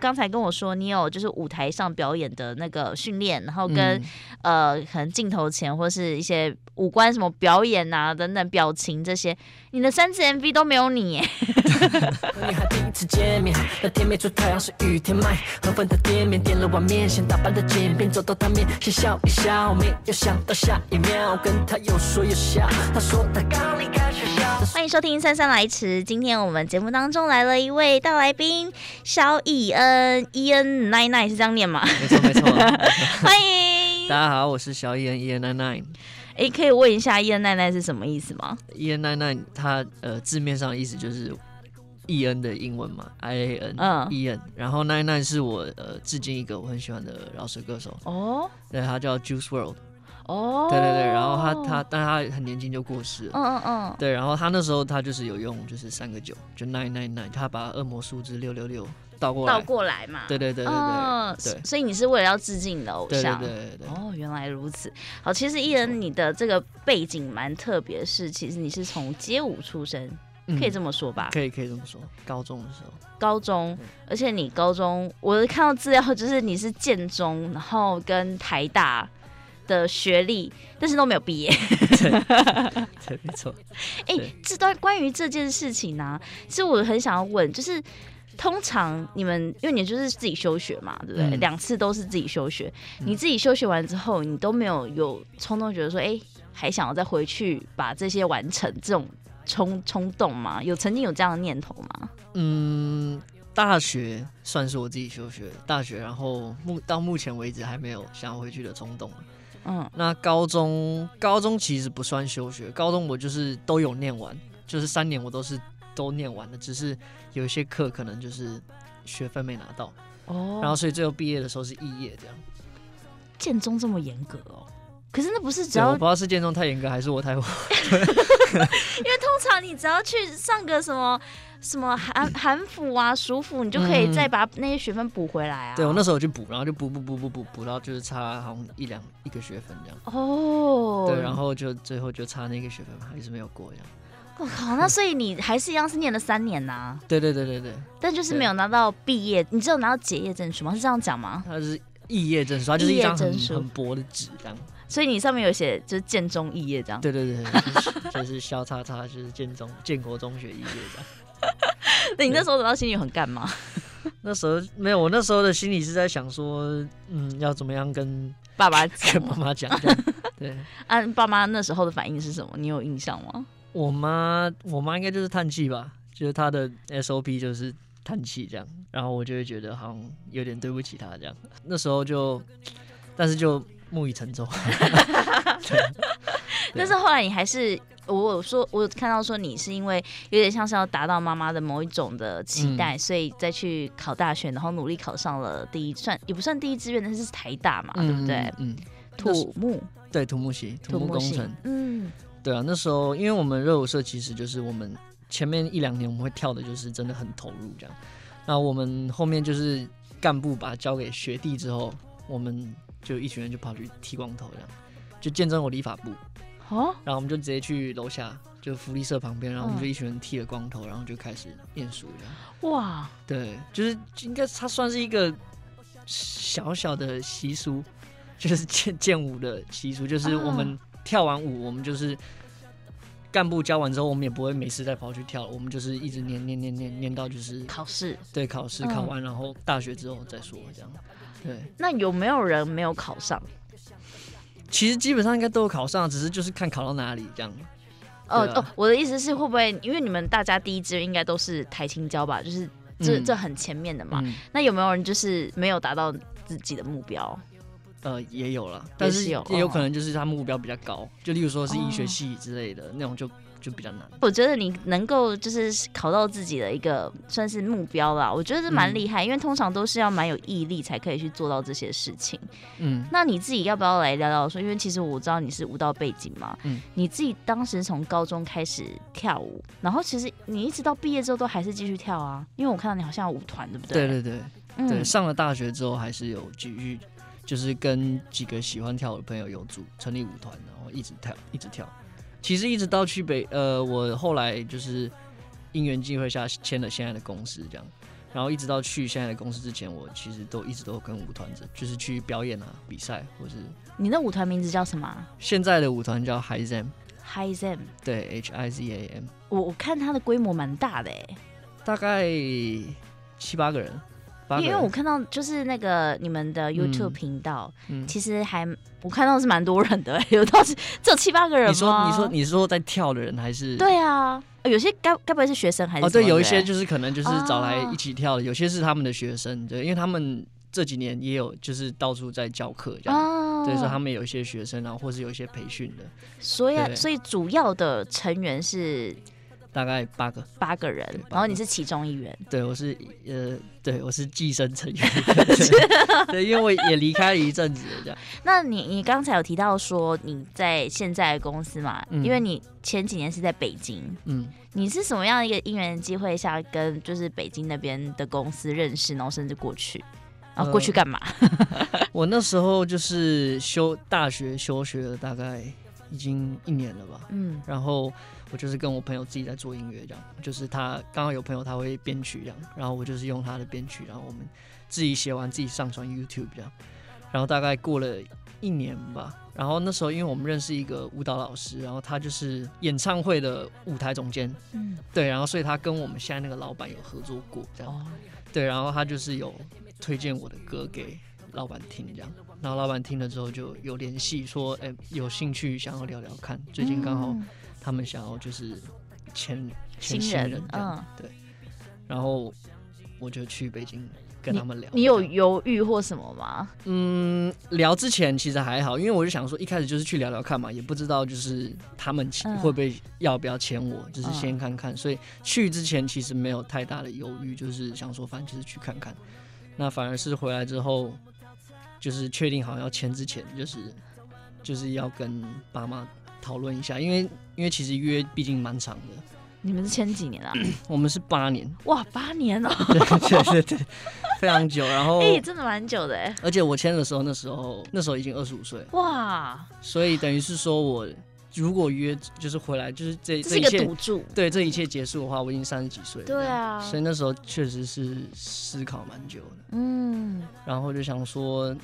刚才跟我说你有就是舞台上表演的那个训练，然后跟、嗯、呃可能镜头前或是一些五官什么表演啊等等表情这些，你的三次 MV 都没有你耶。女孩第一次见面，那天没出太阳是雨天卖，河粉的店面点了碗面，先打扮的简便，走到他面先笑一笑，没有想到下一秒跟他有说有笑，他说他刚离开学校。欢迎收听姗姗来迟，今天我们节目当中来了一位大来宾，萧逸恩。嗯，伊恩奈奈是这样念吗？没错没错，欢迎大家好，我是萧逸恩伊恩奈奈。哎，可以问一下伊恩奈奈是什么意思吗？伊恩奈奈，它呃字面上的意思就是伊恩的英文嘛，I A N，嗯，伊恩。然后奈奈是我呃至今一个我很喜欢的饶舌歌手哦，对，他叫 Juice WRLD。哦，对对对，然后他他，但他很年轻就过世了。嗯嗯嗯。对，然后他那时候他就是有用就是三个九，就 nine nine nine，他把恶魔数字六六六。倒过来，倒过来嘛。对对对对对，嗯、对。所以你是为了要致敬你的偶像。对对对，对，对哦，原来如此。好，其实逸恩你的这个背景蛮特别，是其实你是从街舞出身，可以这么说吧？可以可以这么说。高中的时候。高中，而且你高中，我看到资料就是你是建中，然后跟台大的学历，但是都没有毕业。对，没错。哎、欸，这段关于这件事情呢、啊，其实我很想要问，就是。通常你们因为你就是自己休学嘛，对不对？两、嗯、次都是自己休学，你自己休学完之后，你都没有有冲动觉得说，哎、欸，还想要再回去把这些完成这种冲冲动吗？有曾经有这样的念头吗？嗯，大学算是我自己休学，大学然后目到目前为止还没有想要回去的冲动。嗯，那高中高中其实不算休学，高中我就是都有念完，就是三年我都是。都念完的，只是有一些课可能就是学分没拿到哦，然后所以最后毕业的时候是肄业这样。建中这么严格哦？可是那不是只要我不知道是建中太严格还是我太 因为通常你只要去上个什么什么韩韩辅啊、暑辅，你就可以再把那些学分补回来啊。对，我那时候就补，然后就补补补补补补到就是差好像一两一个学分这样。哦，对，然后就最后就差那个学分还是没有过这样。我靠，那所以你还是一样是念了三年呐、啊？对对对对对。但就是没有拿到毕业，你只有拿到结业证书吗？是这样讲吗？它是肄业证书，它就是一张很很薄的纸这样。所以你上面有写就是建中肄业这样。对对对，就是、就是萧叉叉，就是建中建国中学肄业这样。那你那时候得到心里很干嘛？那时候没有，我那时候的心里是在想说，嗯，要怎么样跟爸爸跟妈妈讲？对。啊，爸妈那时候的反应是什么？你有印象吗？我妈，我妈应该就是叹气吧，就是她的 SOP 就是叹气这样，然后我就会觉得好像有点对不起她这样。那时候就，但是就木已成舟。但是后来你还是，我有说，我有看到说你是因为有点像是要达到妈妈的某一种的期待，嗯、所以再去考大学，然后努力考上了第一，算也不算第一志愿，但是是台大嘛，嗯、对不对？嗯，土木，对，土木系，土木工程，嗯。对啊，那时候因为我们热舞社其实就是我们前面一两年我们会跳的就是真的很投入这样，那我们后面就是干部把它交给学弟之后，我们就一群人就跑去剃光头这样，就见证我理发部，哦，然后我们就直接去楼下就福利社旁边，然后我们就一群人剃了光头，然后就开始念书这样。哇，对，就是应该它算是一个小小的习俗，就是剑剑舞的习俗，就是我们。啊跳完舞，我们就是干部教完之后，我们也不会没事再跑去跳，我们就是一直念念念念念到就是考试，对，考试考完，然后大学之后再说这样。对，那有没有人没有考上？其实基本上应该都有考上，只是就是看考到哪里这样。哦哦，我的意思是会不会因为你们大家第一志愿应该都是台青交吧？就是这这很前面的嘛。那有没有人就是没有达到自己的目标？呃，也有了，但是也有可能就是他目标比较高，哦、就例如说是医学系之类的、哦、那种就，就就比较难。我觉得你能够就是考到自己的一个算是目标啦，我觉得是蛮厉害，嗯、因为通常都是要蛮有毅力才可以去做到这些事情。嗯，那你自己要不要来聊聊说？因为其实我知道你是舞蹈背景嘛，嗯，你自己当时从高中开始跳舞，然后其实你一直到毕业之后都还是继续跳啊，因为我看到你好像有舞团，对不对？对对对，嗯、对，上了大学之后还是有继续。就是跟几个喜欢跳舞的朋友有组成立舞团，然后一直跳，一直跳。其实一直到去北，呃，我后来就是因缘际会下签了现在的公司，这样。然后一直到去现在的公司之前，我其实都一直都跟舞团子，就是去表演啊、比赛，或是。你的舞团名字叫什么？现在的舞团叫 HIZAM。HIZAM。对，H I Z A M。我我看它的规模蛮大的哎，大概七八个人。因为我看到就是那个你们的 YouTube 频道，嗯嗯、其实还我看到是蛮多人的，有到是只有七八个人？你说你说你是说在跳的人还是？对啊，有些该该不会是学生还是？哦，对，有一些就是可能就是找来一起跳的，哦、有些是他们的学生，对，因为他们这几年也有就是到处在教课这样，所以他们有一些学生，然后或是有一些培训的，所以所以主要的成员是。大概八个，八个人，然后你是其中一员。对，我是呃，对我是寄生成员。对，因为我也离开了一阵子这样。那你你刚才有提到说你在现在的公司嘛？嗯、因为你前几年是在北京。嗯。你是什么样的一个因缘机会下跟就是北京那边的公司认识，然后甚至过去，然后过去干嘛？呃、我那时候就是修大学休学了，大概已经一年了吧。嗯。然后。我就是跟我朋友自己在做音乐，这样，就是他刚好有朋友他会编曲这样，然后我就是用他的编曲，然后我们自己写完自己上传 YouTube 这样，然后大概过了一年吧，然后那时候因为我们认识一个舞蹈老师，然后他就是演唱会的舞台总监，嗯，对，然后所以他跟我们现在那个老板有合作过这样，对，然后他就是有推荐我的歌给老板听这样，然后老板听了之后就有联系说，哎、欸，有兴趣想要聊聊看，最近刚好。他们想要就是签签新人，嗯，对，然后我就去北京跟他们聊。你，你有犹豫或什么吗？嗯，聊之前其实还好，因为我就想说一开始就是去聊聊看嘛，也不知道就是他们会不会要不要签我，嗯、就是先看看。所以去之前其实没有太大的犹豫，就是想说反正就是去看看。那反而是回来之后，就是确定好要签之前，就是就是要跟爸妈。讨论一下，因为因为其实约毕竟蛮长的。你们是签几年啊？我们是八年。哇，八年哦！对对对对，非常久。然后，哎、欸，真的蛮久的哎。而且我签的时候，那时候那时候已经二十五岁。哇！所以等于是说，我如果约就是回来，就是这这是一个赌注。对，这一切结束的话，我已经三十几岁了。对啊。所以那时候确实是思考蛮久的。嗯。然后就想说。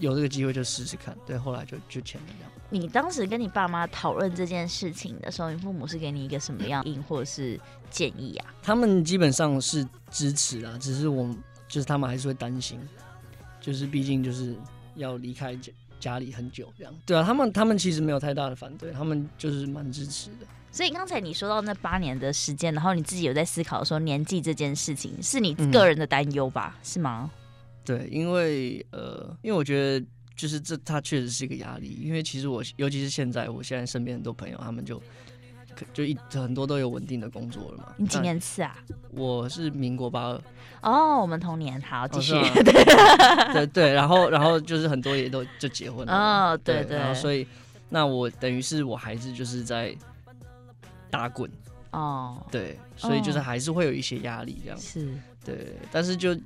有这个机会就试试看，对，后来就就签了这样。你当时跟你爸妈讨论这件事情的时候，你父母是给你一个什么样应或者是建议啊？他们基本上是支持啊，只是我就是他们还是会担心，就是毕竟就是要离开家家里很久这样。对啊，他们他们其实没有太大的反对，他们就是蛮支持的。所以刚才你说到那八年的时间，然后你自己有在思考说年纪这件事情，是你个人的担忧吧？嗯、是吗？对，因为呃，因为我觉得就是这，它确实是一个压力。因为其实我，尤其是现在，我现在身边很多朋友，他们就就一很多都有稳定的工作了嘛。你几年次啊？我是民国八二。哦，我们同年，好，继续。哦、对 对对，然后然后就是很多也都就结婚了。哦，对对，对。然后所以，那我等于是我孩子就是在打滚。哦。对，所以就是还是会有一些压力这样。是。对，但是就。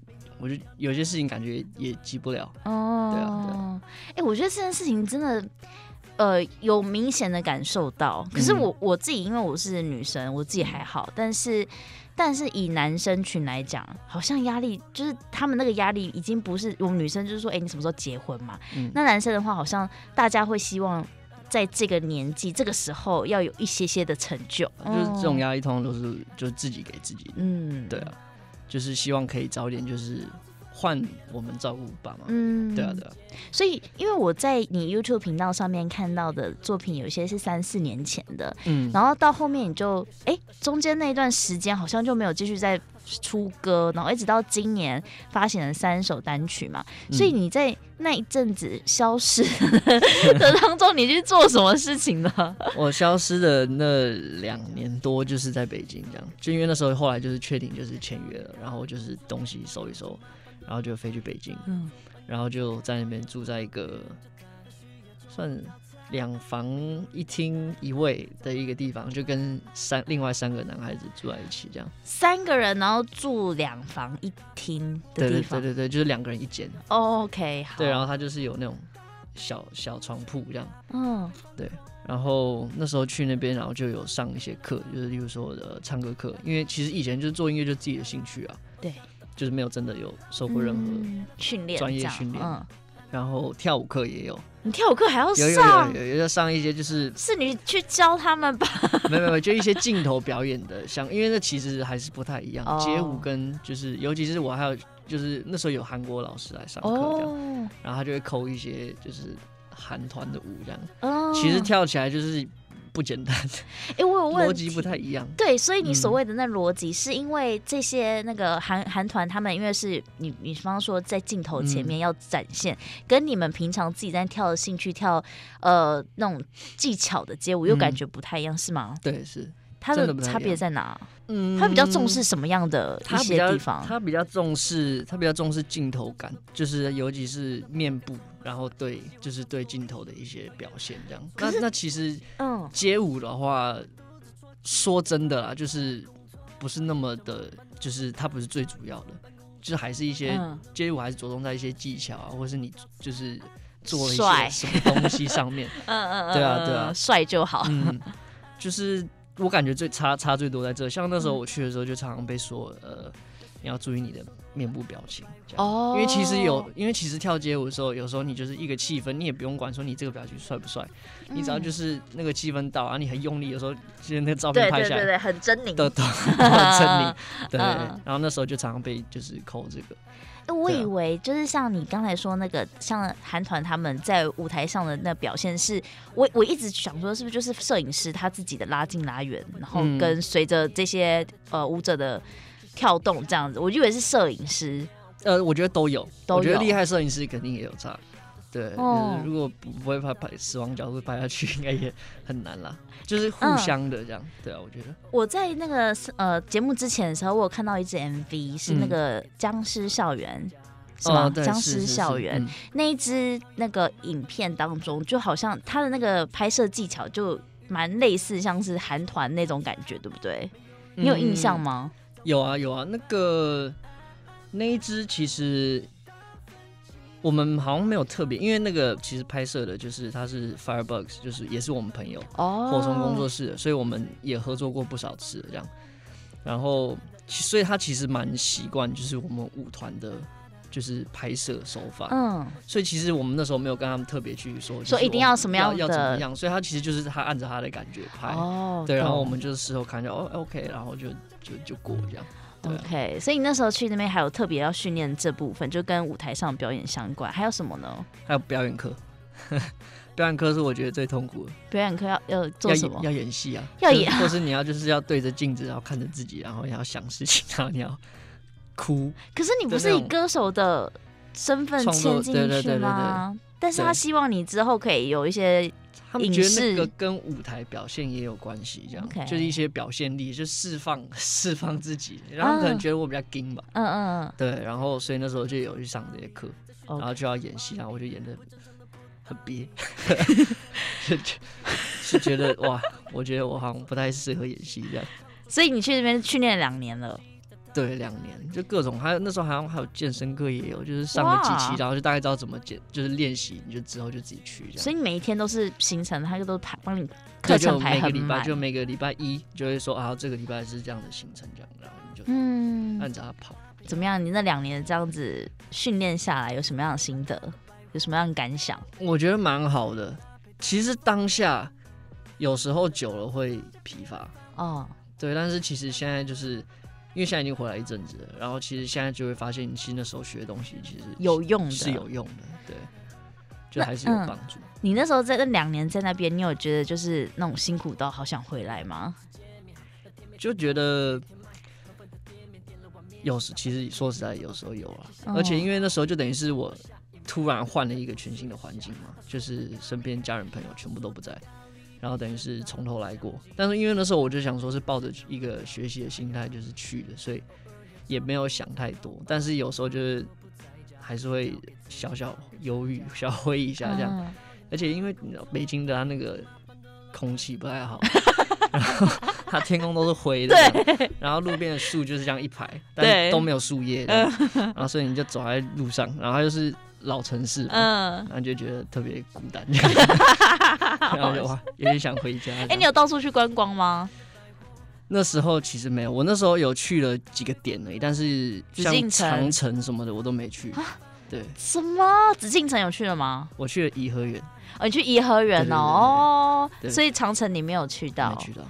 我就有些事情感觉也急不了。哦，对啊，对啊，哎、欸，我觉得这件事情真的，呃，有明显的感受到。可是我、嗯、我自己，因为我是女生，我自己还好，但是但是以男生群来讲，好像压力就是他们那个压力已经不是我们女生就是说，哎、欸，你什么时候结婚嘛？嗯、那男生的话，好像大家会希望在这个年纪、这个时候要有一些些的成就，就是这种压力通常都是就是自己给自己的，嗯，对啊。就是希望可以早点，就是换我们照顾爸妈。嗯，对啊，对啊。所以，因为我在你 YouTube 频道上面看到的作品，有些是三四年前的，嗯，然后到后面你就，哎、欸，中间那一段时间好像就没有继续再出歌，然后一直到今年发行了三首单曲嘛。所以你在那一阵子消失的当中，你去做什么事情呢？我消失的那两年多就是在北京，这样，就因为那时候后来就是确定就是签约了，然后就是东西收一收，然后就飞去北京，嗯，然后就在那边住在一个算。两房一厅一卫的一个地方，就跟三另外三个男孩子住在一起，这样。三个人，然后住两房一厅的地方。对对对对，就是两个人一间。Oh, OK，好。对，然后他就是有那种小小床铺这样。嗯，对。然后那时候去那边，然后就有上一些课，就是例如说的唱歌课，因为其实以前就是做音乐就自己的兴趣啊，对，就是没有真的有受过任何训练、专业训练，嗯，然后跳舞课也有，你跳舞课还要上？有有有有要上一些，就是是你去教他们吧？没有没有，就一些镜头表演的，像因为那其实还是不太一样，哦、街舞跟就是，尤其是我还有就是那时候有韩国老师来上课这样，哦、然后他就会抠一些就是。韩团的舞这样，哦，其实跳起来就是不简单。哎、欸，我有问，逻辑不太一样。对，所以你所谓的那逻辑，是因为这些那个韩韩团他们，因为是你，你方说在镜头前面要展现，嗯、跟你们平常自己在跳的兴趣跳，呃，那种技巧的街舞又感觉不太一样，嗯、是吗？对，是。它的差别在哪？嗯，他比较重视什么样的一些地方？他比较重视，他比较重视镜头感，就是尤其是面部，然后对，就是对镜头的一些表现这样。那那其实，嗯，街舞的话，说真的啦，就是不是那么的，就是它不是最主要的，就是还是一些街舞还是着重在一些技巧啊，或是你就是做了一些什么东西上面。嗯嗯嗯，对啊对啊，帅就好。嗯，就是。我感觉最差差最多在这，像那时候我去的时候，就常常被说，呃，你要注意你的面部表情，哦，因为其实有，因为其实跳街舞的时候，有时候你就是一个气氛，你也不用管说你这个表情帅不帅，嗯、你只要就是那个气氛到啊，你很用力，有时候其实那个照片拍下来，对对对对，很狰獰，都都很狰獰，对，然后那时候就常常被就是扣这个。我以为就是像你刚才说那个，像韩团他们在舞台上的那表现是，是我我一直想说，是不是就是摄影师他自己的拉近拉远，然后跟随着这些呃舞者的跳动这样子，我以为是摄影师。呃，我觉得都有，都有，我觉得厉害摄影师肯定也有差。对，哦、如果不不会拍拍死亡角度拍下去，应该也很难啦。就是互相的这样，嗯、对啊，我觉得我在那个呃节目之前的时候，我有看到一支 MV，是那个僵尸校园，嗯、是吗？僵尸校园、嗯、那一支那个影片当中，就好像他的那个拍摄技巧就蛮类似，像是韩团那种感觉，对不对？你有印象吗？嗯、有啊有啊，那个那一支其实。我们好像没有特别，因为那个其实拍摄的就是他是 Firebugs，就是也是我们朋友哦，火虫工作室的，所以我们也合作过不少次这样。然后，所以他其实蛮习惯，就是我们舞团的，就是拍摄手法。嗯，所以其实我们那时候没有跟他们特别去说，说一定要什么样的，要怎么样。所以他其实就是他按着他的感觉拍。哦，对，然后我们就是事后看一下哦，OK，然后就就就过这样。OK，所以你那时候去那边还有特别要训练这部分，就跟舞台上表演相关，还有什么呢？还有表演课，表演课是我觉得最痛苦的。表演课要要做什么？要，要演戏啊，要演，或是你要就是要对着镜子，然后看着自己，然后你要想事情，然后你要哭。可是你不是以歌手的身份签进去吗？但是他希望你之后可以有一些。他们觉得那个跟舞台表现也有关系，这样就是一些表现力，就释放 释放自己。然后可能觉得我比较硬吧，嗯嗯嗯，对。然后所以那时候就有去上这些课然后就要演戏，然后我就演的很憋，就 就觉得哇，我觉得我好像不太适合演戏这样。所以你去那边训练两年了。对，两年就各种，还有那时候好像还有健身课也有，就是上个机器，哇然后就大概知道怎么健，就是练习，你就之后就自己去这样。所以你每一天都是行程，他就都排帮你课程排很满。每个礼拜就每个礼拜一就会说啊，这个礼拜是这样的行程这样，然后你就嗯按着他跑。怎么样？你那两年这样子训练下来，有什么样的心得？有什么样的感想？我觉得蛮好的。其实当下有时候久了会疲乏哦，对，但是其实现在就是。因为现在已经回来一阵子了，然后其实现在就会发现，你其实那时候学的东西其实有用的，是有用的，对，就还是有帮助。嗯，你那时候在那两年在那边，你有觉得就是那种辛苦到好想回来吗？就觉得有时其实说实在，有时候有啊，而且因为那时候就等于是我突然换了一个全新的环境嘛，就是身边家人朋友全部都不在。然后等于是从头来过，但是因为那时候我就想说是抱着一个学习的心态就是去的，所以也没有想太多。但是有时候就是还是会小小犹豫、小灰一下这样。嗯、而且因为北京的它那个空气不太好，然后它天空都是灰的，然后路边的树就是这样一排，但都没有树叶的，然后所以你就走在路上，然后就是老城市，嗯，然后就觉得特别孤单，然后就哇，有点想回家。哎、欸，你有到处去观光吗？那时候其实没有，我那时候有去了几个点而已，但是像长城什么的我都没去。对，什么？紫禁城有去了吗？我去了颐和园。哦，你去颐和园哦，所以长城你没有去到。没去到。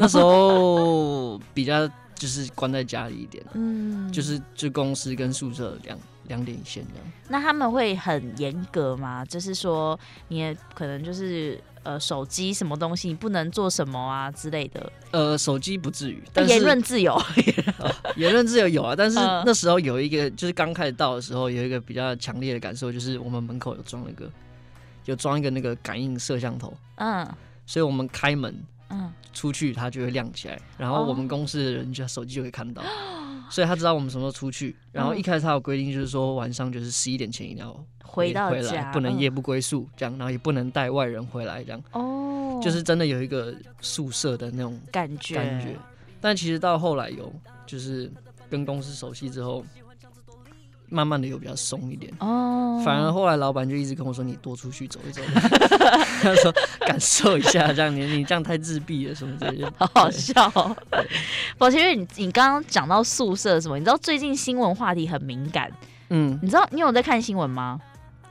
那时候比较就是关在家里一点，嗯，就是就公司跟宿舍两两点一线这样。那他们会很严格吗？就是说你也可能就是呃手机什么东西你不能做什么啊之类的。呃，手机不至于，但是言论自由，言论自由有啊。但是那时候有一个，就是刚开始到的时候有一个比较强烈的感受，就是我们门口有装一个有装一个那个感应摄像头，嗯，所以我们开门。嗯，出去它就会亮起来，然后我们公司的人就手机就会看到，哦，所以他知道我们什么时候出去。然后一开始他有规定，就是说晚上就是十一点前一定要回，到回来，不能夜不归宿这样，然后也不能带外人回来这样。哦，就是真的有一个宿舍的那种感觉感觉。但其实到后来有就是跟公司熟悉之后。慢慢的又比较松一点。哦，反而后来老板就一直跟我说，你多出去走一走，他说感受一下，这样你你这样太自闭了什么之类的，好好笑。哦。宝杰，因为你你刚刚讲到宿舍什么，你知道最近新闻话题很敏感，嗯，你知道你有在看新闻吗？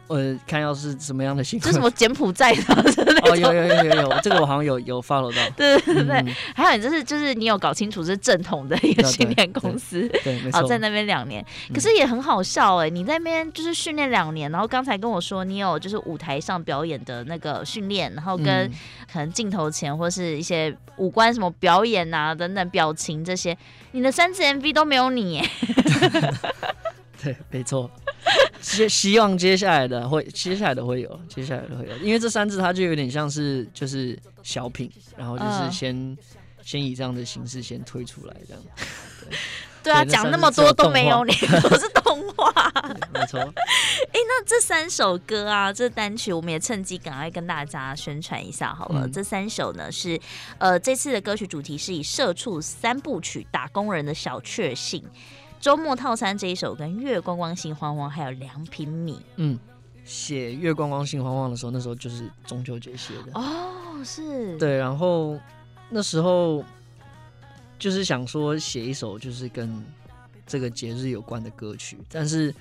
呃，看要是什么样的新闻，就什么柬埔寨的？哦，有有有有有，这个我好像有有 follow 到。对对对对，嗯、还有你就是就是你有搞清楚是正统的一个训练公司，对，没错。在那边两年，可是也很好笑哎、欸，你在那边就是训练两年，然后刚才跟我说你有就是舞台上表演的那个训练，然后跟可能镜头前或是一些五官什么表演啊等等表情这些，你的三支 MV 都没有你哎。对，没错。希希望接下来的会，接下来的会有，接下来的会有，因为这三字它就有点像是就是小品，然后就是先、嗯、先以这样的形式先推出来这样。对，对啊，讲那么多都没有你，都是动画。没错。哎、欸，那这三首歌啊，这单曲我们也趁机赶快跟大家宣传一下好了。嗯、这三首呢是呃这次的歌曲主题是以社畜三部曲打工人的小确幸。周末套餐这一首跟月光光心慌慌还有两品米，嗯，写月光光心慌慌的时候，那时候就是中秋节写的。哦，是。对，然后那时候就是想说写一首就是跟这个节日有关的歌曲，但是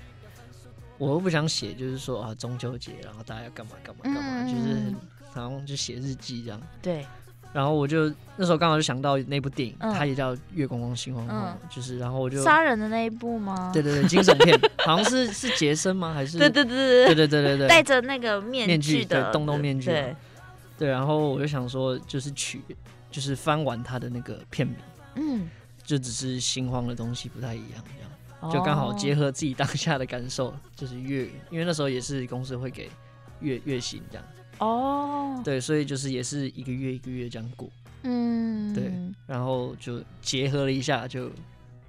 我又不想写，就是说啊中秋节，然后大家要干嘛干嘛干嘛，嗯、就是然后就写日记这样，对。然后我就那时候刚好就想到那部电影，嗯、它也叫《月光光心慌慌》，嗯、就是然后我就杀人的那一部吗？对对对，惊悚片，好像是是杰森吗？还是？对对对对对。对对对对，戴着那个面具的对洞洞面具，对，对，对，然后我就想说，就是取就是翻完他的那个片名，嗯，就只是心慌的东西不太一样，这样。就刚好结合自己当下的感受，就是月，因为那时候也是公司会给月月薪这样。哦，oh. 对，所以就是也是一个月一个月这样过，嗯，对，然后就结合了一下，就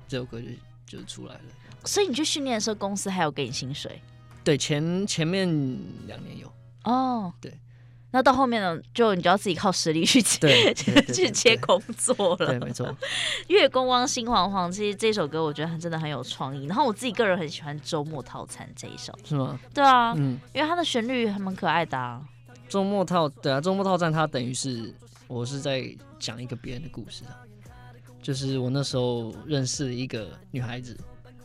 这首歌就就出来了。所以你去训练的时候，公司还有给你薪水？对，前前面两年有。哦，oh. 对，那到后面呢，就你就要自己靠实力去接，对去接工作了。对，没错。月光光心惶惶，其实这首歌我觉得真的很有创意。然后我自己个人很喜欢周末套餐这一首，是吗？对啊，嗯，因为它的旋律还蛮可爱的啊。周末套对啊，周末套餐它等于是我是在讲一个别人的故事啊，就是我那时候认识了一个女孩子，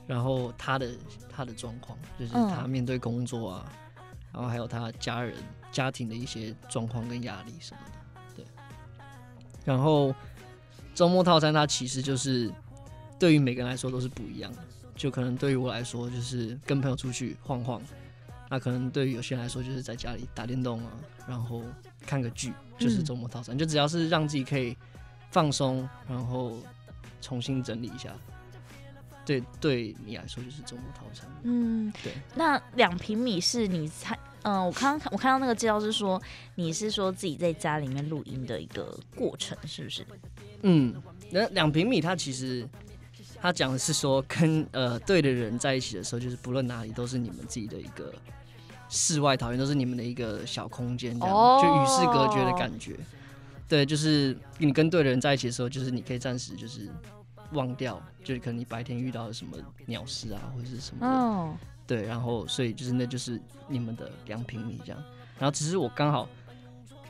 然后她的她的状况就是她面对工作啊，嗯、然后还有她家人家庭的一些状况跟压力什么的，对。然后周末套餐它其实就是对于每个人来说都是不一样的，就可能对于我来说就是跟朋友出去晃晃。那可能对于有些人来说，就是在家里打电动啊，然后看个剧，就是周末套餐，嗯、就只要是让自己可以放松，然后重新整理一下，对，对你来说就是周末套餐。嗯，对。那两平米是你猜？嗯、呃，我刚我看到那个介绍是说，你是说自己在家里面录音的一个过程，是不是？嗯，那两平米它其实。它讲的是说，跟呃对的人在一起的时候，就是不论哪里都是你们自己的一个世外桃源，都是你们的一个小空间，这样、oh. 就与世隔绝的感觉。对，就是你跟对的人在一起的时候，就是你可以暂时就是忘掉，就是可能你白天遇到了什么鸟事啊，或者是什么的。对，然后所以就是那就是你们的两平米这样，然后只是我刚好，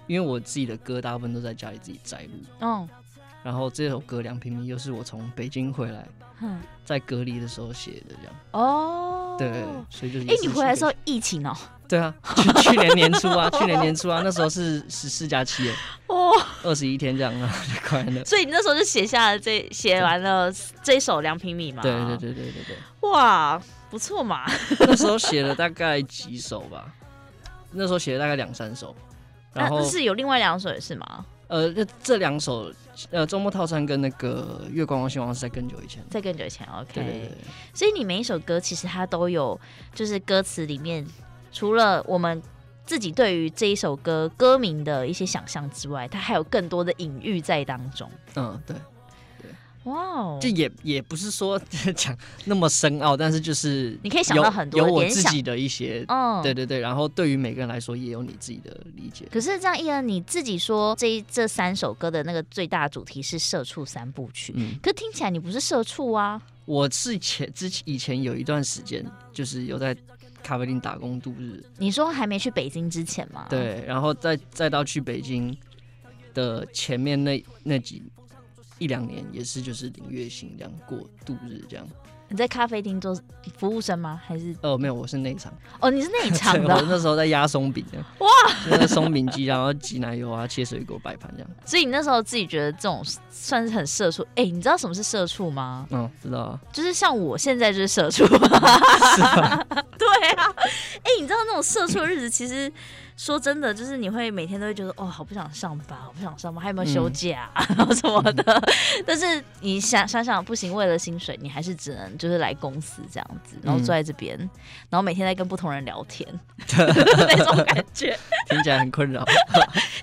因为我自己的歌大部分都在家里自己摘录，嗯，然后这首歌两平米又是我从北京回来，在隔离的时候写的这样，哦，对，所以就是哎，你回来的时候疫情哦。对啊，去 去年年初啊，去年年初啊，那时候是十四加七哦，二十一天这样啊，就快乐。所以你那时候就写下了这写完了这一首两平米嘛？对对对对对对。哇，不错嘛。那时候写了大概几首吧？那时候写了大概两三首，然后是有另外两首也是吗？呃，这这两首呃周末套餐跟那个月光光希望是在更久以前，在更久以前。OK。对对对。所以你每一首歌其实它都有，就是歌词里面。除了我们自己对于这一首歌歌名的一些想象之外，它还有更多的隐喻在当中。嗯，对，哇哦，这也也不是说 讲那么深奥，但是就是你可以想到很多有我自己的一些，嗯，对对对。然后对于每个人来说，也有你自己的理解。可是这样伊恩，你自己说这这三首歌的那个最大主题是社畜三部曲，嗯，可听起来你不是社畜啊？我是前之前以前有一段时间就是有在。咖啡厅打工度日，你说还没去北京之前吗？对，然后再再到去北京的前面那那几一两年，也是就是领月薪这样过度日这样。你在咖啡厅做服务生吗？还是？哦，没有，我是内场。哦，你是内场的。我那时候在压松饼，哇，那个松饼机，然后挤奶油啊，切水果摆盘这样。所以你那时候自己觉得这种算是很社畜？哎、欸，你知道什么是社畜吗？嗯，知道啊。就是像我现在就是社畜。对啊。哎、欸，你知道那种社畜的日子，其实。说真的，就是你会每天都会觉得哦，好不想上班，好不想上班，还有没有休假，然 后什么的。嗯、但是你想想想，不行，为了薪水，你还是只能就是来公司这样子，然后坐在这边，嗯、然后每天在跟不同人聊天，那种感觉 听起来很困扰。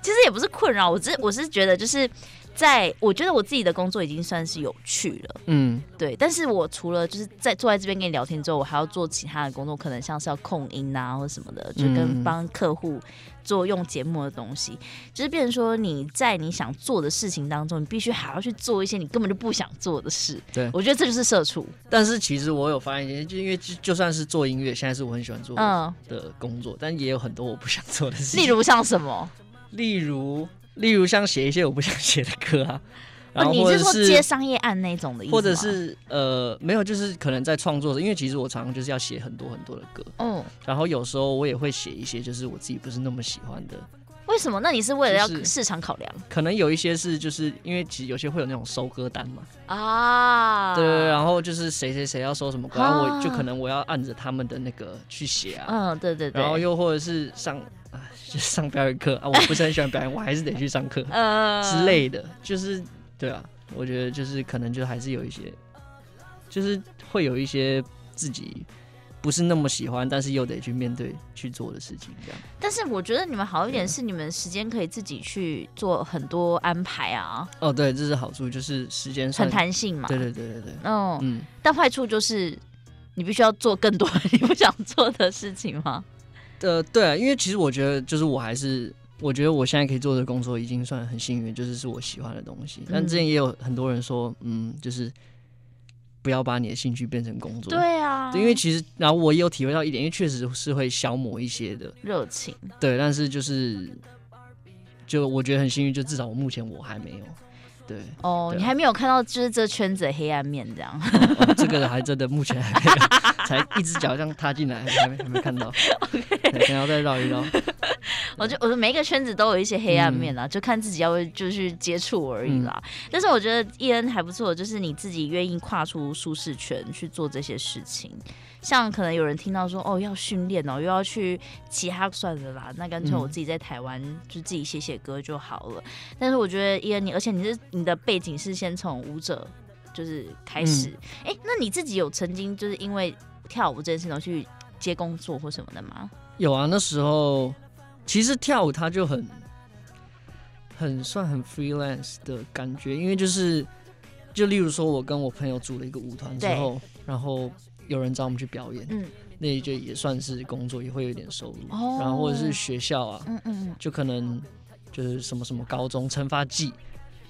其实也不是困扰，我只我是觉得就是。在我觉得我自己的工作已经算是有趣了，嗯，对。但是我除了就是在坐在这边跟你聊天之后，我还要做其他的工作，可能像是要控音啊或什么的，就跟帮客户做用节目的东西，嗯、就是变成说你在你想做的事情当中，你必须还要去做一些你根本就不想做的事。对，我觉得这就是社畜。但是其实我有发现一些，就因为就就算是做音乐，现在是我很喜欢做的工作，嗯、但也有很多我不想做的事情。例如像什么？例如。例如像写一些我不想写的歌啊，然后或者是、哦、你是说接商业案那种的意思，或者是呃没有，就是可能在创作的，因为其实我常常就是要写很多很多的歌，嗯，然后有时候我也会写一些就是我自己不是那么喜欢的。为什么？那你是为了要市场考量？可能有一些是就是因为其实有些会有那种收歌单嘛，啊，对，然后就是谁谁谁要收什么歌，啊、然后我就可能我要按着他们的那个去写啊，嗯，对对对，然后又或者是上。上表演课啊，我不是很喜欢表演，我还是得去上课，呃之类的，就是对啊，我觉得就是可能就还是有一些，就是会有一些自己不是那么喜欢，但是又得去面对去做的事情，这样。但是我觉得你们好一点是你们时间可以自己去做很多安排啊。哦，对，这是好处，就是时间很弹性嘛。对对对对对。哦，嗯。但坏处就是你必须要做更多 你不想做的事情吗？呃，对啊，因为其实我觉得，就是我还是，我觉得我现在可以做的工作已经算很幸运，就是是我喜欢的东西。但之前也有很多人说，嗯，就是不要把你的兴趣变成工作。对啊，对，因为其实，然后我也有体会到一点，因为确实是会消磨一些的热情。对，但是就是，就我觉得很幸运，就至少我目前我还没有。对哦，你还没有看到就是这圈子的黑暗面这样。哦，这个还真的目前还没有，才一只脚这样踏进来，还没还没看到。想要再绕一绕。我就我说每一个圈子都有一些黑暗面啦，嗯、就看自己要不要就去接触而已啦。嗯、但是我觉得伊恩还不错，就是你自己愿意跨出舒适圈去做这些事情。像可能有人听到说哦要训练哦，又要去其他算了啦，那干脆我自己在台湾就自己写写歌就好了。嗯、但是我觉得伊恩你，而且你是你的背景是先从舞者就是开始，哎、那你自己有曾经就是因为跳舞这件事情去接工作或什么的吗？有啊，那时候其实跳舞它就很很算很 freelance 的感觉，因为就是就例如说我跟我朋友组了一个舞团之后，然后。有人找我们去表演，嗯，那就也算是工作，也会有点收入。哦，然后或者是学校啊，嗯嗯，就可能就是什么什么高中惩罚季，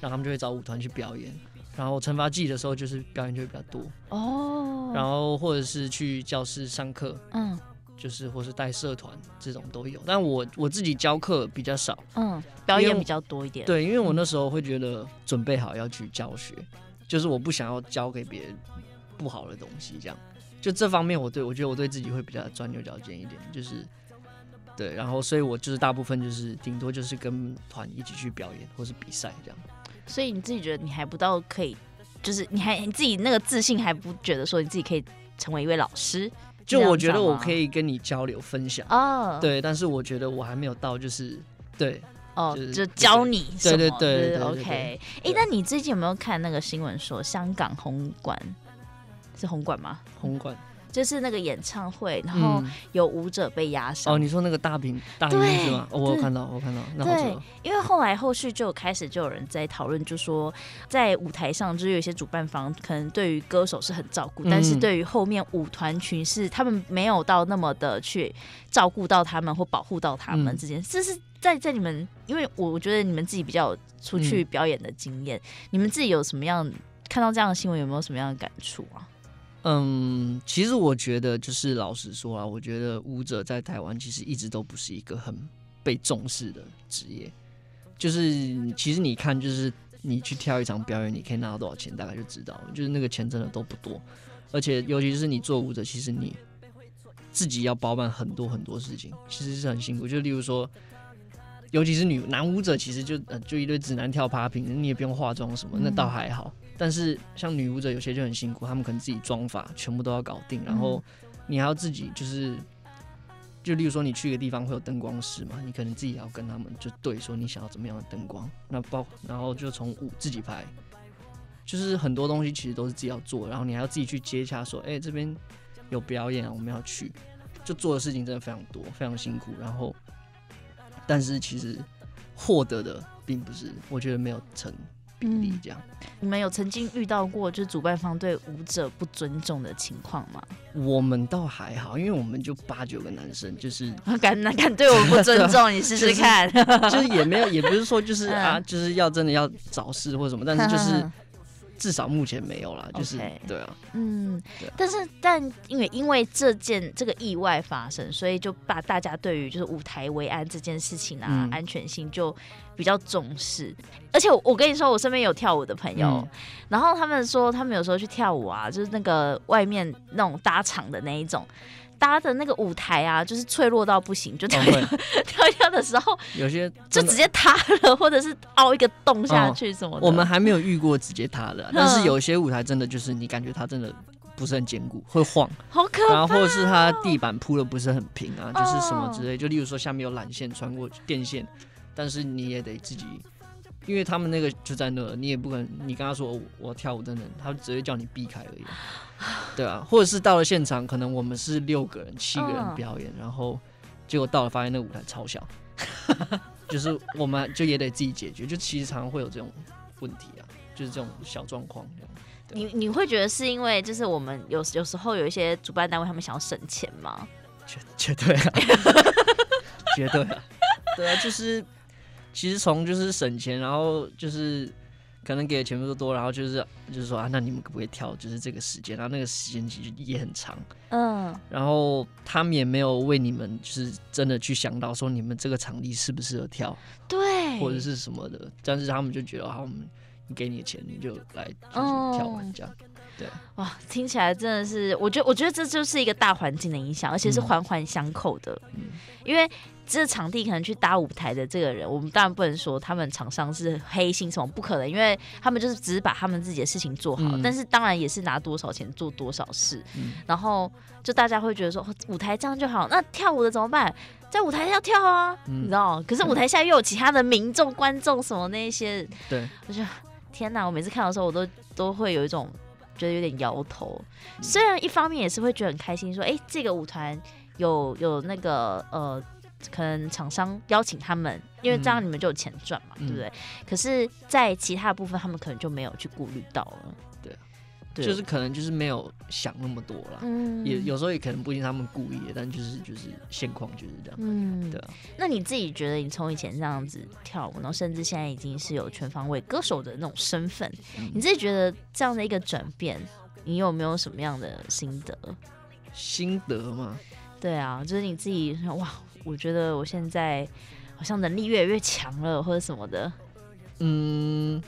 然后他们就会找舞团去表演，然后惩罚季的时候就是表演就会比较多。哦，然后或者是去教室上课，嗯，就是或是带社团这种都有，但我我自己教课比较少，嗯，表演比较多一点，对，因为我那时候会觉得准备好要去教学，就是我不想要教给别人不好的东西，这样，就这方面我对我觉得我对自己会比较钻牛角尖一点，就是。对，然后所以，我就是大部分就是顶多就是跟团一起去表演或是比赛这样。所以你自己觉得你还不到可以，就是你还你自己那个自信还不觉得说你自己可以成为一位老师？就我觉得我可以跟你交流分享哦，对，但是我觉得我还没有到，就是对哦，就教你对对对，对，OK。哎，那你最近有没有看那个新闻说香港红馆是红馆吗？红馆。就是那个演唱会，然后有舞者被压伤。哦，你说那个大屏大屏是吗？我有看到，我看到。对，因为后来后续就开始就有人在讨论，就说在舞台上，就是有一些主办方可能对于歌手是很照顾，但是对于后面舞团群是他们没有到那么的去照顾到他们或保护到他们之间。这是在在你们，因为我觉得你们自己比较有出去表演的经验，你们自己有什么样看到这样的新闻，有没有什么样的感触啊？嗯，其实我觉得，就是老实说啊，我觉得舞者在台湾其实一直都不是一个很被重视的职业。就是其实你看，就是你去跳一场表演，你可以拿到多少钱，大概就知道。就是那个钱真的都不多，而且尤其是你做舞者，其实你自己要包办很多很多事情，其实是很辛苦。就例如说，尤其是女男舞者，其实就呃就一堆直男跳 popping，你也不用化妆什么，那倒还好。但是像女舞者有些就很辛苦，他们可能自己妆发全部都要搞定，然后你还要自己就是，就例如说你去一个地方会有灯光师嘛，你可能自己要跟他们就对说你想要怎么样的灯光，那包然后就从舞自己拍，就是很多东西其实都是自己要做，然后你还要自己去接洽说，哎、欸、这边有表演啊，我们要去，就做的事情真的非常多，非常辛苦，然后但是其实获得的并不是，我觉得没有成。比例这样，你们有曾经遇到过就是主办方对舞者不尊重的情况吗？我们倒还好，因为我们就八九个男生，就是 敢哪 敢对我们不尊重？你试试看，就是也没有，也不是说就是啊，就是要真的要找事或什么，但是就是。至少目前没有啦，就是 Okay. 对啊，嗯，对但是但因为因为这件这个意外发生，所以就把大家对于就是舞台为安这件事情啊，嗯、安全性就比较重视。而且我，我跟你说，我身边有跳舞的朋友，嗯、然后他们说他们有时候去跳舞啊，就是那个外面那种搭场的那一种。搭的那个舞台啊，就是脆弱到不行，就 跳跳的时候，有些就直接塌了，或者是凹一个洞下去什么的。我们还没有遇过直接塌的，但是有些舞台真的就是你感觉它真的不是很坚固，会晃，好可怕。然后或者是它地板铺的不是很平啊，就是什么之类，就例如说下面有缆线穿过电线，但是你也得自己。因为他们那个就在那，你也不可能，你跟他说我，我跳舞等等，他只会叫你避开而已，对啊，或者是到了现场，可能我们是六个人、七个人表演，然后结果到了发现那个舞台超小，就是我们就也得自己解决，就其实常常会有这种问题啊，就是这种小状况这样。你你会觉得是因为就是我们有有时候有一些主办单位他们想要省钱吗？绝绝对啊，绝对啊，对啊，就是。其实从就是省钱，然后就是可能给的钱不多，然后就是就是说啊，那你们可不可以跳就是这个时间？然后那个时间其实也很长，嗯，然后他们也没有为你们就是真的去想到说你们这个场地适不适合跳，对，或者是什么的，但是他们就觉得好，我们给你的钱，你就来就是跳完这样，对，哇，听起来真的是，我觉得我觉得这就是一个大环境的影响，而且是环环相扣的，嗯，因为。这个场地可能去搭舞台的这个人，我们当然不能说他们厂商是黑心什么，不可能，因为他们就是只是把他们自己的事情做好，嗯、但是当然也是拿多少钱做多少事，嗯、然后就大家会觉得说舞台这样就好，那跳舞的怎么办？在舞台要跳啊，嗯、你知道？可是舞台下又有其他的民众、观众什么那一些，对，我就天哪！我每次看到的时候，我都都会有一种觉得有点摇头。虽然一方面也是会觉得很开心，说哎，这个舞团有有那个呃。可能厂商邀请他们，因为这样你们就有钱赚嘛，嗯、对不对？可是，在其他部分，他们可能就没有去顾虑到了。对，就是可能就是没有想那么多啦。嗯，也有时候也可能不一定他们故意的，但就是就是现况就是这样。嗯，对啊。那你自己觉得，你从以前这样子跳舞，然后甚至现在已经是有全方位歌手的那种身份，嗯、你自己觉得这样的一个转变，你有没有什么样的心得？心得吗？对啊，就是你自己哇，我觉得我现在好像能力越来越强了，或者什么的。嗯，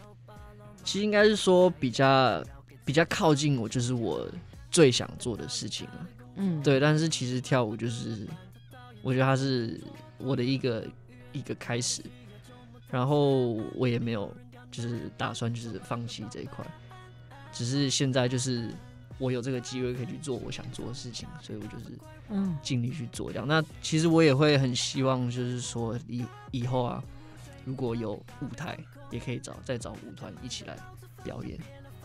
其实应该是说比较比较靠近我，就是我最想做的事情了。嗯，对。但是其实跳舞就是，我觉得它是我的一个一个开始，然后我也没有就是打算就是放弃这一块，只是现在就是。我有这个机会可以去做我想做的事情，所以我就是嗯尽力去做这样。嗯、那其实我也会很希望，就是说以以后啊，如果有舞台，也可以找再找舞团一起来表演。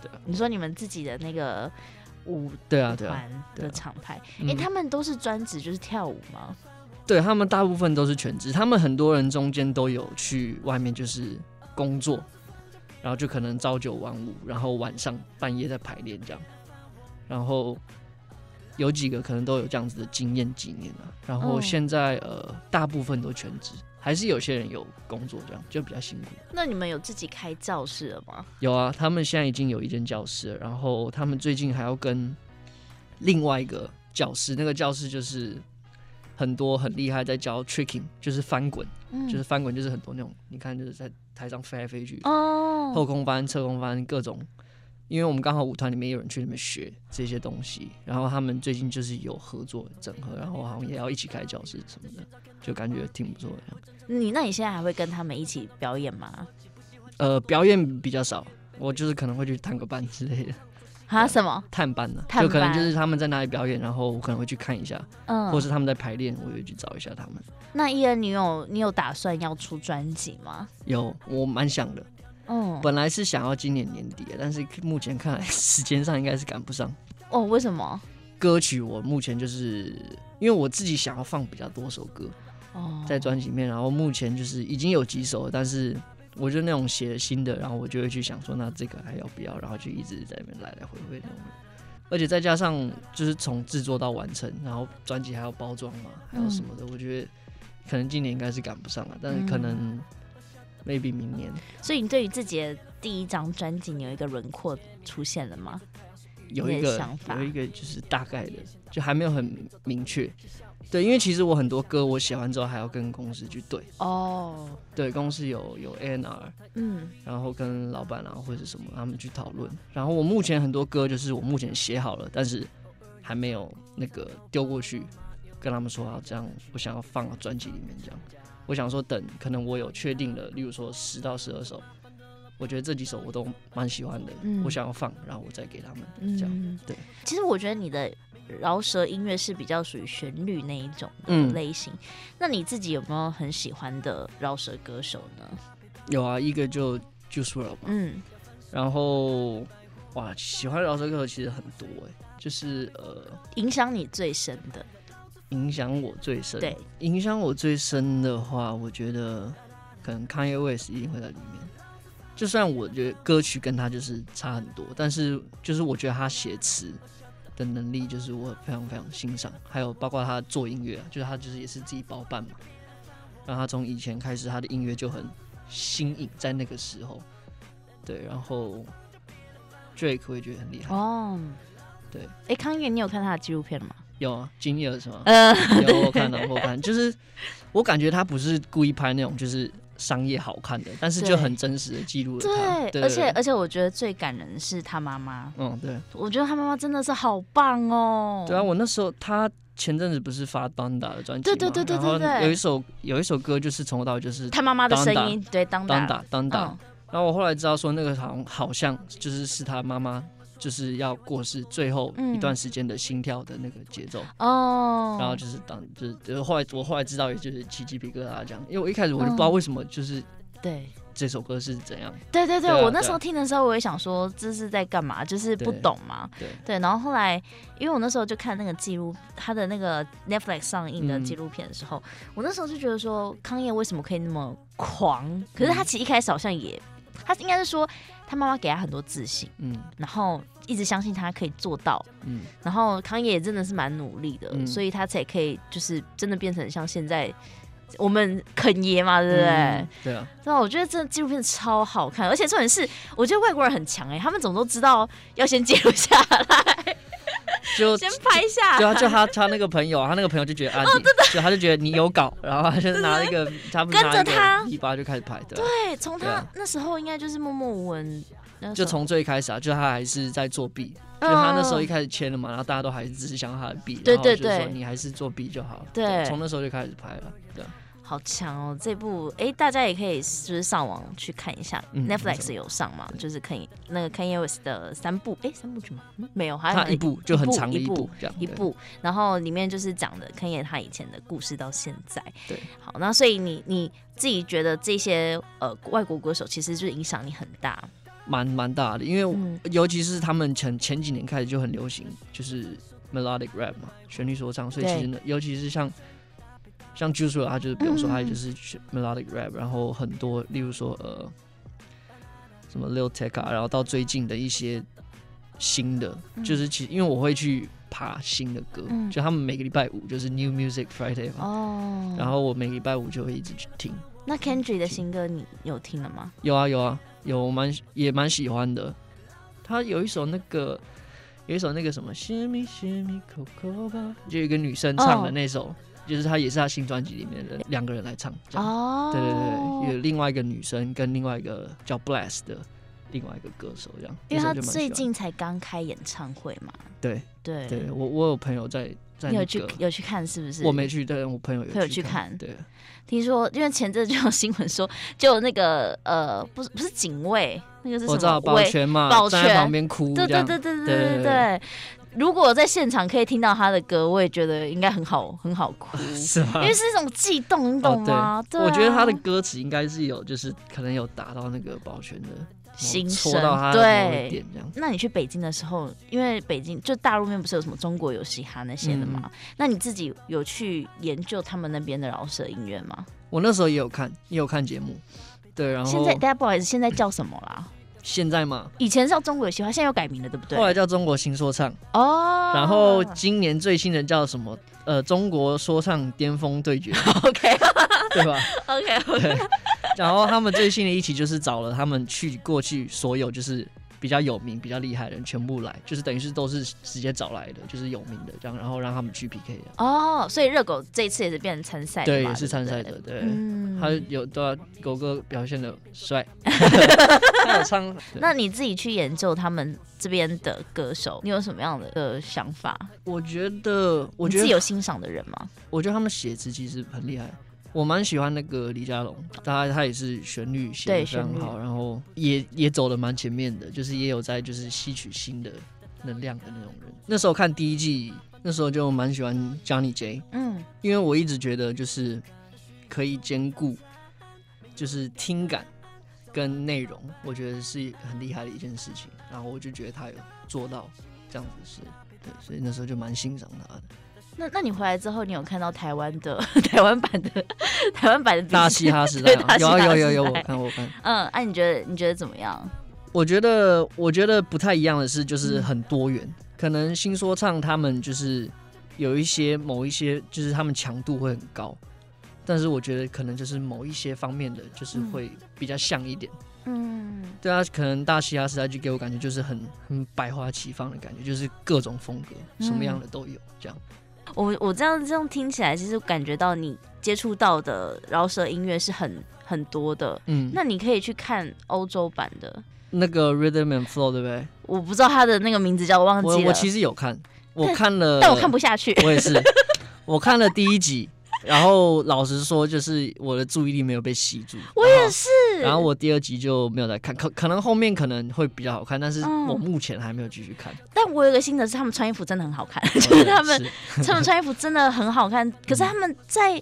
对啊，你说你们自己的那个舞对啊团的厂牌，哎、欸，他们都是专职就是跳舞吗？对，他们大部分都是全职，他们很多人中间都有去外面就是工作，然后就可能朝九晚五，然后晚上半夜在排练这样。然后有几个可能都有这样子的经验几年了，然后现在呃大部分都全职，还是有些人有工作这样就比较辛苦。那你们有自己开教室了吗？有啊，他们现在已经有一间教室了，然后他们最近还要跟另外一个教室，那个教室就是很多很厉害在教 tricking，就是翻滚，嗯、就是翻滚就是很多那种你看就是在台上飞来飞去哦，后空翻、侧空翻各种。因为我们刚好舞团里面有人去那边学这些东西，然后他们最近就是有合作整合，然后好像也要一起开教室什么的，就感觉挺不错的。你那你现在还会跟他们一起表演吗？呃，表演比较少，我就是可能会去探个班之类的。啊？什么？探班呢？就可能就是他们在哪里表演，然后我可能会去看一下，嗯，或是他们在排练，我会去找一下他们。那伊恩，你有你有打算要出专辑吗？有，我蛮想的。哦，本来是想要今年年底，但是目前看来 时间上应该是赶不上。哦，为什么？歌曲我目前就是因为我自己想要放比较多首歌哦，在专辑里面，然后目前就是已经有几首，但是我就那种写新的，然后我就会去想说，那这个还要不要？然后就一直在那边来来回回那种。而且再加上就是从制作到完成，然后专辑还要包装嘛，还有什么的，嗯、我觉得可能今年应该是赶不上了，但是可能。嗯 maybe 明年，所以你对于自己的第一张专辑，你有一个轮廓出现了吗？有一个想法，有一个就是大概的，就还没有很明确。对，因为其实我很多歌我写完之后还要跟公司去对哦。对，公司有有 A N R，嗯，然后跟老板啊或者什么他们去讨论。然后我目前很多歌就是我目前写好了，但是还没有那个丢过去跟他们说好这样，我想要放到专辑里面这样。我想说，等可能我有确定了，例如说十到十二首，我觉得这几首我都蛮喜欢的，嗯、我想要放，然后我再给他们这样。嗯、对，其实我觉得你的饶舌音乐是比较属于旋律那一种类型。嗯、那你自己有没有很喜欢的饶舌歌手呢？有啊，一个就 Juice WRLD 嘛。嗯。然后，哇，喜欢饶舌歌手其实很多哎、欸，就是呃，影响你最深的。影响我最深，对，影响我最深的话，我觉得可能 Kanye West 一定会在里面。就算我觉得歌曲跟他就是差很多，但是就是我觉得他写词的能力，就是我非常非常欣赏。还有包括他做音乐，就是他就是也是自己包办嘛。然后他从以前开始，他的音乐就很新颖，在那个时候，对。然后 Drake 我也觉得很厉害哦，对。哎、欸，康业，你有看他的纪录片吗？有啊，金叶是吗？嗯，有我看到我看，就是我感觉他不是故意拍那种就是商业好看的，但是就很真实的记录了他。对，对而且而且我觉得最感人的是他妈妈。嗯，对，我觉得他妈妈真的是好棒哦。对啊，我那时候他前阵子不是发 Donda 的专辑吗？对对对对对对。有一首有一首歌就是从头到尾就是他妈妈的声音，对，Donda Donda。然后我后来知道说那个好像好像就是是他妈妈。就是要过世最后一段时间的心跳的那个节奏。哦，然后就是当就是就是后来我后来知道也就是起鸡皮疙瘩这样，因为我一开始我就不知道为什么就是对。这首歌是怎样，对对对，我那时候听的时候我也想说这是在干嘛，就是不懂嘛，对对，然后后来因为我那时候就看那个记录他的那个 Netflix 上映的纪录片的时候，我那时候就觉得说康业为什么可以那么狂，可是他其实一开始好像也他应该是说。他妈妈给他很多自信，嗯，然后一直相信他可以做到，嗯，然后康也真的是蛮努力的，嗯。所以他才可以就是真的变成像现在我们肯爷嘛，对不对？嗯对啊，对啊，我觉得这纪录片超好看，而且重点是，我觉得外国人很强哎、他们总都知道要先记录下来，就先拍下，就他就他他那个朋友啊，他那个朋友就觉得啊，就他就觉得你有稿，然后他就拿了一个他不是跟着他尾巴就开始拍，对啊，对，从他那时候应该就是默默无闻，就从最开始啊，就他还是在作弊，就他那时候一开始签了嘛，然后大家都还是只是想要他的币，对对然后就说对你还是作弊就好，对。从那时候就开始拍了，对啊，好强哦！这部哎，大家也可以就是上网去看一下、嗯，Netflix 有上嘛，就是可以那个 Kanye West 的三部哎三部曲吗？嗯没有，还有他一部就很长的一部一部这样，一部，然后里面就是讲的 Kanye 他以前的故事到现在。对，好，那所以你你自己觉得这些呃外国歌手其实就影响你很大，蛮蛮大的，因为嗯尤其是他们前前几年开始就很流行，就是 melodic rap 嘛，旋律说唱，所以其实呢，尤其是像像 Juice 他就是比如说他也就是 melodic rap，、然后很多例如说呃什么 Lil Tecca，然后到最近的一些新的，嗯就是其实因为我会去爬新的歌，嗯就他们每个礼拜五就是 New Music Friday 嘛，哦。然后我每个礼拜五就会一直去听。那 Kendrick 的新歌你有听了吗？有啊有啊有，我蛮也蛮喜欢的。他有一首那个有一首那个什么就有一个女生唱的那首，就是他也是他新专辑里面的两个人来唱哦。对对对有另外一个女生跟另外一个叫 bless 的另外一个歌手这样。因为他最近才刚开演唱会嘛。对对。对我我有朋友在在有去有去看是不是？我没去但我朋友有去看对。听说因为前阵就有新闻说就那个呃不是不是警卫那个是什么？保全嘛保全旁边哭对对对对对对如果在现场可以听到他的歌，我也觉得应该很好很好哭，是吗？因为是一种悸动，你懂吗？哦、对，我觉得他的歌词应该是有，就是可能有达到那个保全的心戳声对。那你去北京的时候，因为北京就大陆面不是有什么中国有嘻哈那些的吗？嗯那你自己有去研究他们那边的饶舌音乐吗？我那时候也有看，也有看节目，对，然后现在大家不好意思，现在叫什么啦？现在嘛，以前叫中国有嘻哈，现在又改名了，对不对？后来叫中国新说唱，哦，然后今年最新的叫什么？呃，中国说唱巅峰对决，OK 对吧？OK，OK，然后他们最新的一期就是找了他们去过去所有就是。比较有名、比较厉害的人全部来，就是等于是都是直接找来的，就是有名的这样，然后让他们去 PK 的。哦，所以热狗这一次也是变成参赛，对，也是参赛的，对。嗯，他有对啊，狗哥表现的帅，他有唱。那你自己去研究他们这边的歌手，你有什么样的的想法？我觉得，我觉得你自己有欣赏的人吗？我觉得他们写词其实很厉害。我蛮喜欢那个李佳隆，他他也是旋律写的非常好，然后也也走的蛮前面的，就是也有在就是吸取新的能量的那种人。那时候看第一季，那时候就蛮喜欢 Johnny J，嗯，因为我一直觉得就是可以兼顾就是听感跟内容，我觉得是很厉害的一件事情。然后我就觉得他有做到这样子是，对，所以那时候就蛮欣赏他的。那那你回来之后，你有看到台湾的 台湾版的 台湾版的大 嘻哈时代、啊？有有有有，我看我看。嗯，哎、啊，你觉得你觉得怎么样？我觉得我觉得不太一样的是，就是很多元。嗯、可能新说唱他们就是有一些某一些，就是他们强度会很高，但是我觉得可能就是某一些方面的，就是会比较像一点。嗯，对啊，可能大嘻哈时代就给我感觉就是很很百花齐放的感觉，就是各种风格，什么样的都有这样。我我这样这样听起来，其实感觉到你接触到的饶舌音乐是很很多的。嗯，那你可以去看欧洲版的那个 Rhythm and Flow，对不对？我不知道他的那个名字叫我忘记了。我我其实有看，我看了，但我看不下去。我也是，我看了第一集，然后老实说，就是我的注意力没有被吸住。我也是。然后我第二集就没有再看，可可能后面可能会比较好看，但是我目前还没有继续看。嗯、但我有个心得 是，他们穿衣服真的很好看，就是他们他们穿衣服真的很好看。可是他们在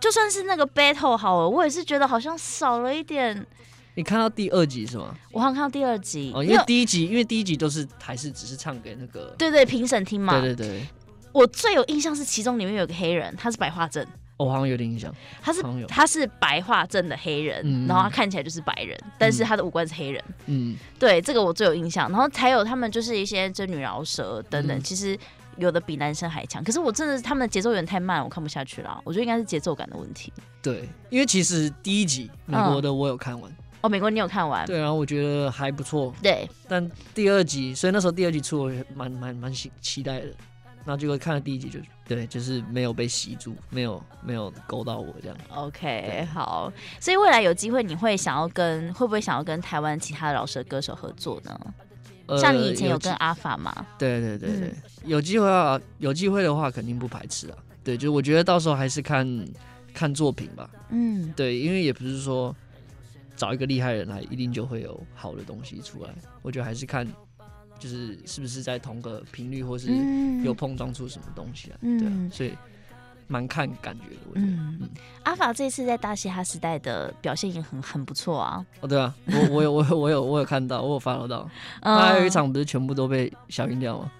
就算是那个 battle 好了，我也是觉得好像少了一点。你看到第二集是吗？我好像看到第二集哦，因为第一集因为第一集都是还是只是唱给那个对对评审听嘛。对对对。我最有印象是其中里面有个黑人，他是白化症。我好像有点印象。他是他是白化症的黑人，嗯、然后他看起来就是白人，嗯、但是他的五官是黑人。嗯，对，这个我最有印象。然后还有他们就是一些真女饶舌等等，嗯、其实有的比男生还强。可是我真的他们的节奏有点太慢，我看不下去了。我觉得应该是节奏感的问题。对，因为其实第一集美国的我有看完。嗯、哦，美国你有看完？对，然后我觉得还不错。对，但第二集，所以那时候第二集出，我蛮蛮蛮期期待的。然后结果看了第一集就对，就是没有被吸住，没有没有勾到我这样。OK，好，所以未来有机会你会想要跟会不会想要跟台湾其他的饶舌歌手合作呢？呃、像你以前有跟阿法吗？对对对对，嗯、有机会啊，有机会的话肯定不排斥啊。对，就我觉得到时候还是看看作品吧。嗯，对，因为也不是说找一个厉害人来一定就会有好的东西出来，我觉得还是看。就是是不是在同个频率，或是有碰撞出什么东西啊？嗯、对啊，所以蛮看感觉的。我觉得，嗯嗯、阿法这次在大嘻哈时代的表现也很很不错啊。哦，对啊，我我有我有我有我有看到，我有 follow 到。他还有一场不是全部都被小音掉吗？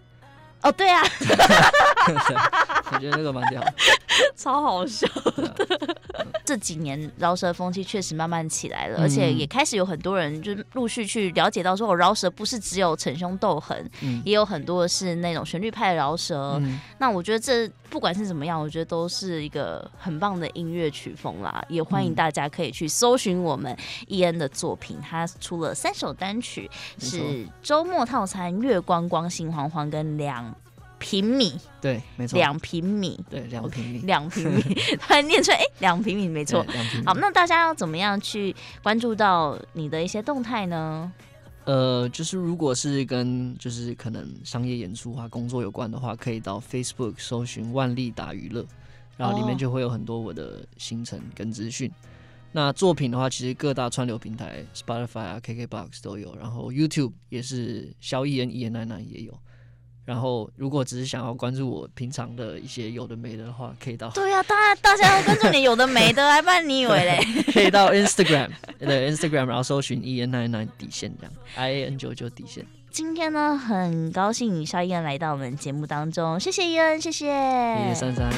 哦，对啊。我觉得那个蛮屌，超好笑的。这几年饶舌风气确实慢慢起来了，而且也开始有很多人就陆续去了解到说，我，饶舌不是只有逞凶斗狠，也有很多是那种旋律派的饶舌。那我觉得这不管是怎么样，我觉得都是一个很棒的音乐曲风啦。也欢迎大家可以去搜寻我们 EN 的作品，他出了三首单曲，是周末套餐、月光光、心慌慌跟两。平米，对，没错，两平米，对，两平米，两平米，突然念出来，哎，两平米，没错。好，那大家要怎么样去关注到你的一些动态呢？呃，就是如果是跟就是可能商业演出啊、工作有关的话，可以到 Facebook 搜寻万利达娱乐，然后里面就会有很多我的行程跟资讯。哦、那作品的话，其实各大串流平台，Spotify 啊、KKBox 都有，然后 YouTube 也是萧一言一言奶奶也有。然后，如果只是想要关注我平常的一些有的没的的话，可以到。对啊，大大家要关注你有的没的，还不然你以为嘞？可以到 Instagram，对 Instagram，然后搜寻 Ian99 底线这样，Ian99 底线。今天呢，很高兴伊恩来到我们节目当中，谢谢伊恩，谢谢。谢谢珊珊。